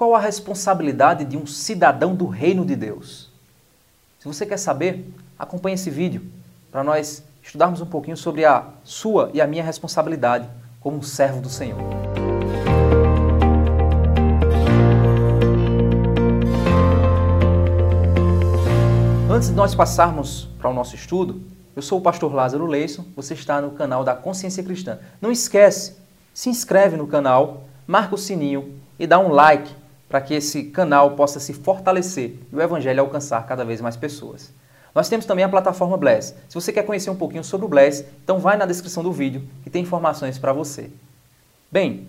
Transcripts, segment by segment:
qual a responsabilidade de um cidadão do reino de Deus? Se você quer saber, acompanhe esse vídeo para nós estudarmos um pouquinho sobre a sua e a minha responsabilidade como um servo do Senhor. Antes de nós passarmos para o nosso estudo, eu sou o pastor Lázaro Leison, você está no canal da Consciência Cristã. Não esquece, se inscreve no canal, marca o sininho e dá um like para que esse canal possa se fortalecer e o evangelho alcançar cada vez mais pessoas. Nós temos também a plataforma Bless. Se você quer conhecer um pouquinho sobre o Bless, então vai na descrição do vídeo que tem informações para você. Bem,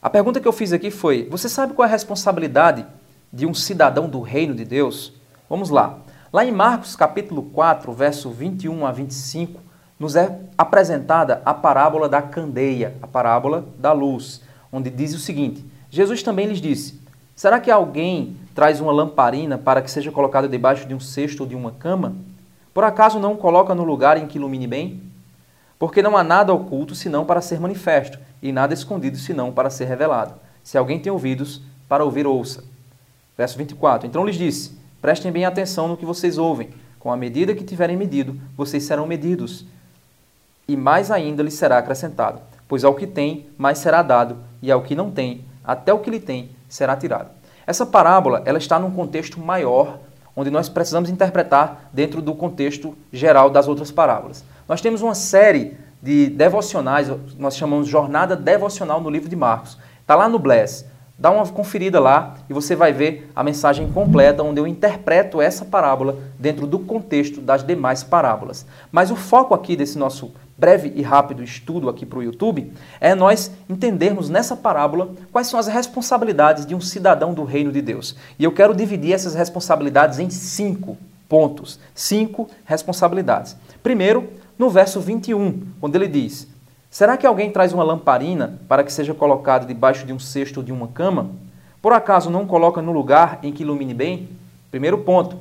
a pergunta que eu fiz aqui foi: você sabe qual é a responsabilidade de um cidadão do reino de Deus? Vamos lá. Lá em Marcos capítulo 4, verso 21 a 25, nos é apresentada a parábola da candeia, a parábola da luz, onde diz o seguinte: Jesus também lhes disse: Será que alguém traz uma lamparina para que seja colocada debaixo de um cesto ou de uma cama? Por acaso não coloca no lugar em que ilumine bem? Porque não há nada oculto senão para ser manifesto, e nada escondido senão para ser revelado. Se alguém tem ouvidos, para ouvir, ouça. Verso 24. Então lhes disse: Prestem bem atenção no que vocês ouvem. Com a medida que tiverem medido, vocês serão medidos. E mais ainda lhes será acrescentado. Pois ao que tem, mais será dado, e ao que não tem, até o que lhe tem, será tirado. Essa parábola ela está num contexto maior, onde nós precisamos interpretar dentro do contexto geral das outras parábolas. Nós temos uma série de devocionais, nós chamamos jornada devocional no livro de Marcos. Está lá no Bless. Dá uma conferida lá e você vai ver a mensagem completa, onde eu interpreto essa parábola dentro do contexto das demais parábolas. Mas o foco aqui desse nosso breve e rápido estudo aqui para o YouTube, é nós entendermos nessa parábola quais são as responsabilidades de um cidadão do reino de Deus. E eu quero dividir essas responsabilidades em cinco pontos, cinco responsabilidades. Primeiro, no verso 21, quando ele diz: Será que alguém traz uma lamparina para que seja colocada debaixo de um cesto ou de uma cama? Por acaso não coloca no lugar em que ilumine bem? Primeiro ponto.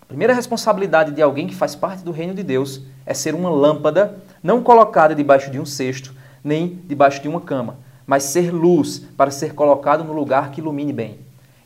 A primeira responsabilidade de alguém que faz parte do reino de Deus é ser uma lâmpada não colocada debaixo de um cesto, nem debaixo de uma cama, mas ser luz para ser colocado no lugar que ilumine bem.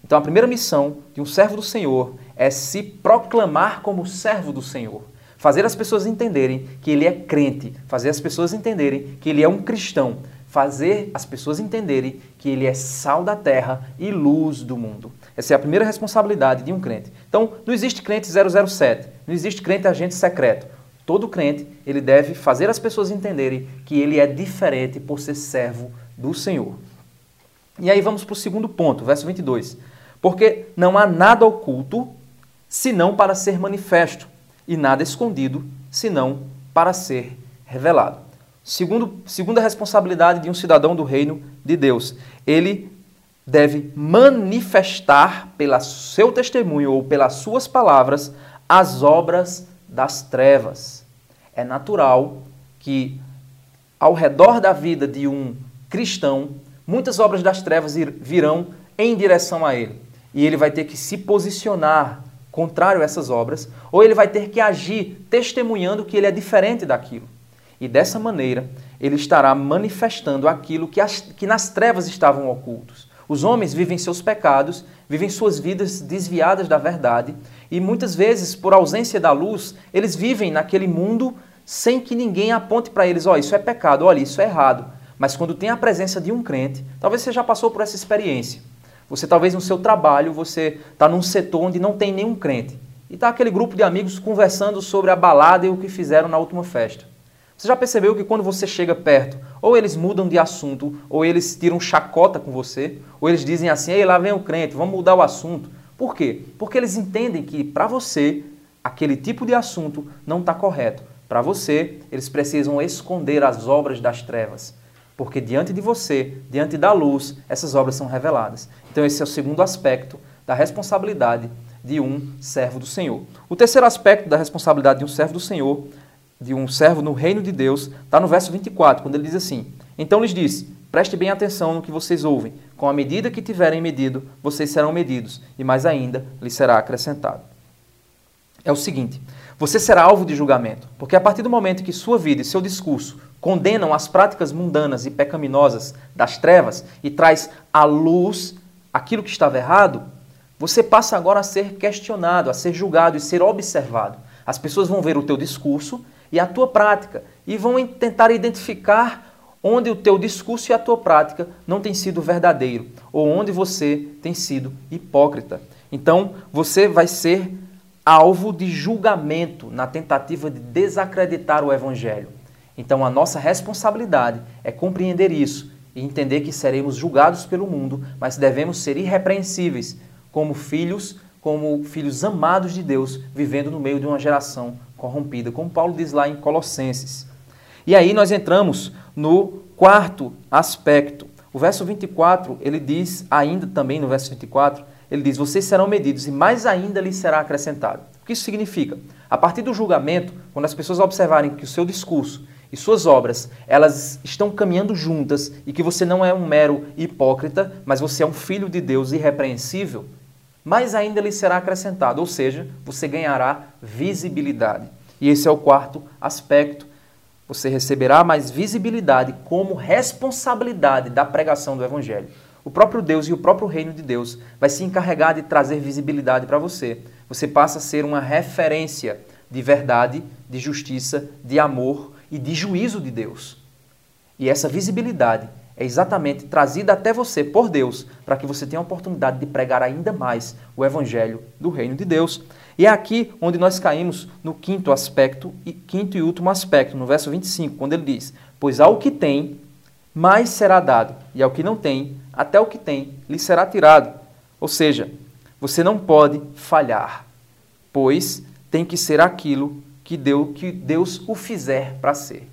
Então a primeira missão de um servo do Senhor é se proclamar como servo do Senhor. Fazer as pessoas entenderem que ele é crente, fazer as pessoas entenderem que ele é um cristão, fazer as pessoas entenderem que ele é sal da terra e luz do mundo. Essa é a primeira responsabilidade de um crente. Então, não existe crente 007, não existe crente agente secreto. Todo crente, ele deve fazer as pessoas entenderem que ele é diferente por ser servo do Senhor. E aí vamos para o segundo ponto, verso 22. Porque não há nada oculto, senão para ser manifesto, e nada escondido, senão para ser revelado. Segundo, segunda responsabilidade de um cidadão do reino de Deus, ele deve manifestar pelo seu testemunho ou pelas suas palavras as obras das trevas. É natural que ao redor da vida de um cristão, muitas obras das trevas virão em direção a ele. E ele vai ter que se posicionar contrário a essas obras, ou ele vai ter que agir testemunhando que ele é diferente daquilo. E dessa maneira, ele estará manifestando aquilo que, as, que nas trevas estavam ocultos. Os homens vivem seus pecados, vivem suas vidas desviadas da verdade e muitas vezes, por ausência da luz, eles vivem naquele mundo sem que ninguém aponte para eles: ó, oh, isso é pecado, olha, isso é errado. Mas quando tem a presença de um crente, talvez você já passou por essa experiência. Você talvez no seu trabalho, você está num setor onde não tem nenhum crente. E está aquele grupo de amigos conversando sobre a balada e o que fizeram na última festa. Você já percebeu que quando você chega perto, ou eles mudam de assunto, ou eles tiram chacota com você, ou eles dizem assim: ei, lá vem o crente, vamos mudar o assunto. Por quê? Porque eles entendem que para você aquele tipo de assunto não está correto. Para você, eles precisam esconder as obras das trevas. Porque diante de você, diante da luz, essas obras são reveladas. Então, esse é o segundo aspecto da responsabilidade de um servo do Senhor. O terceiro aspecto da responsabilidade de um servo do Senhor de um servo no reino de Deus está no verso 24, quando ele diz assim: Então lhes disse: Preste bem atenção no que vocês ouvem. Com a medida que tiverem medido, vocês serão medidos, e mais ainda lhes será acrescentado. É o seguinte: você será alvo de julgamento, porque a partir do momento que sua vida e seu discurso condenam as práticas mundanas e pecaminosas das trevas e traz à luz aquilo que estava errado, você passa agora a ser questionado, a ser julgado e ser observado. As pessoas vão ver o teu discurso e a tua prática e vão tentar identificar onde o teu discurso e a tua prática não têm sido verdadeiro ou onde você tem sido hipócrita. Então, você vai ser alvo de julgamento na tentativa de desacreditar o evangelho. Então, a nossa responsabilidade é compreender isso e entender que seremos julgados pelo mundo, mas devemos ser irrepreensíveis como filhos, como filhos amados de Deus, vivendo no meio de uma geração corrompida, como Paulo diz lá em Colossenses. E aí nós entramos no quarto aspecto. O verso 24, ele diz, ainda também no verso 24, ele diz: Vocês serão medidos e mais ainda lhes será acrescentado. O que isso significa? A partir do julgamento, quando as pessoas observarem que o seu discurso e suas obras, elas estão caminhando juntas e que você não é um mero hipócrita, mas você é um filho de Deus irrepreensível, mais ainda lhe será acrescentado, ou seja, você ganhará visibilidade. E esse é o quarto aspecto. Você receberá mais visibilidade como responsabilidade da pregação do Evangelho. O próprio Deus e o próprio reino de Deus vai se encarregar de trazer visibilidade para você. Você passa a ser uma referência de verdade, de justiça, de amor e de juízo de Deus. E essa visibilidade é exatamente trazida até você por Deus, para que você tenha a oportunidade de pregar ainda mais o evangelho do reino de Deus. E é aqui onde nós caímos no quinto aspecto e quinto e último aspecto, no verso 25, quando ele diz: "Pois ao que tem, mais será dado, e ao que não tem, até o que tem lhe será tirado." Ou seja, você não pode falhar, pois tem que ser aquilo que, deu, que Deus o fizer para ser.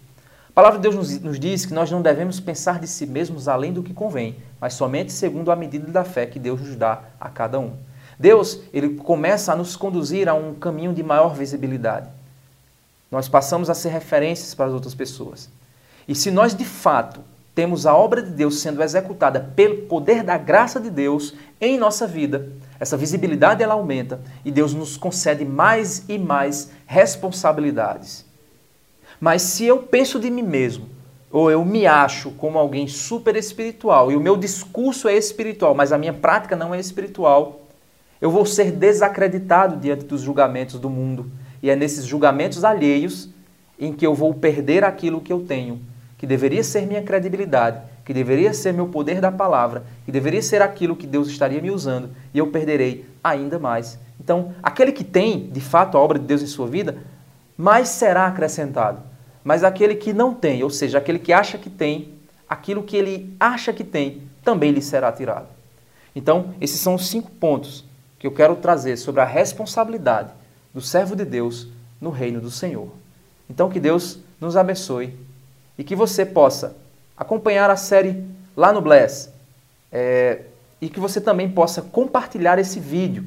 A palavra de Deus nos, nos diz que nós não devemos pensar de si mesmos além do que convém, mas somente segundo a medida da fé que Deus nos dá a cada um. Deus, ele começa a nos conduzir a um caminho de maior visibilidade. Nós passamos a ser referências para as outras pessoas. E se nós de fato temos a obra de Deus sendo executada pelo poder da graça de Deus em nossa vida, essa visibilidade ela aumenta e Deus nos concede mais e mais responsabilidades. Mas se eu penso de mim mesmo, ou eu me acho como alguém super espiritual e o meu discurso é espiritual, mas a minha prática não é espiritual, eu vou ser desacreditado diante dos julgamentos do mundo. E é nesses julgamentos alheios em que eu vou perder aquilo que eu tenho, que deveria ser minha credibilidade, que deveria ser meu poder da palavra, que deveria ser aquilo que Deus estaria me usando, e eu perderei ainda mais. Então, aquele que tem, de fato, a obra de Deus em sua vida, mais será acrescentado. Mas aquele que não tem, ou seja, aquele que acha que tem, aquilo que ele acha que tem, também lhe será tirado. Então, esses são os cinco pontos que eu quero trazer sobre a responsabilidade do servo de Deus no reino do Senhor. Então, que Deus nos abençoe e que você possa acompanhar a série lá no Bless é, e que você também possa compartilhar esse vídeo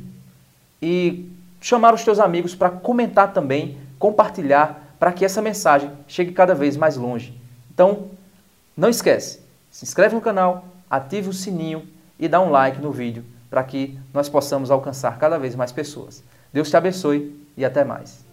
e chamar os teus amigos para comentar também, compartilhar, para que essa mensagem chegue cada vez mais longe. Então, não esquece, se inscreve no canal, ative o sininho e dá um like no vídeo para que nós possamos alcançar cada vez mais pessoas. Deus te abençoe e até mais.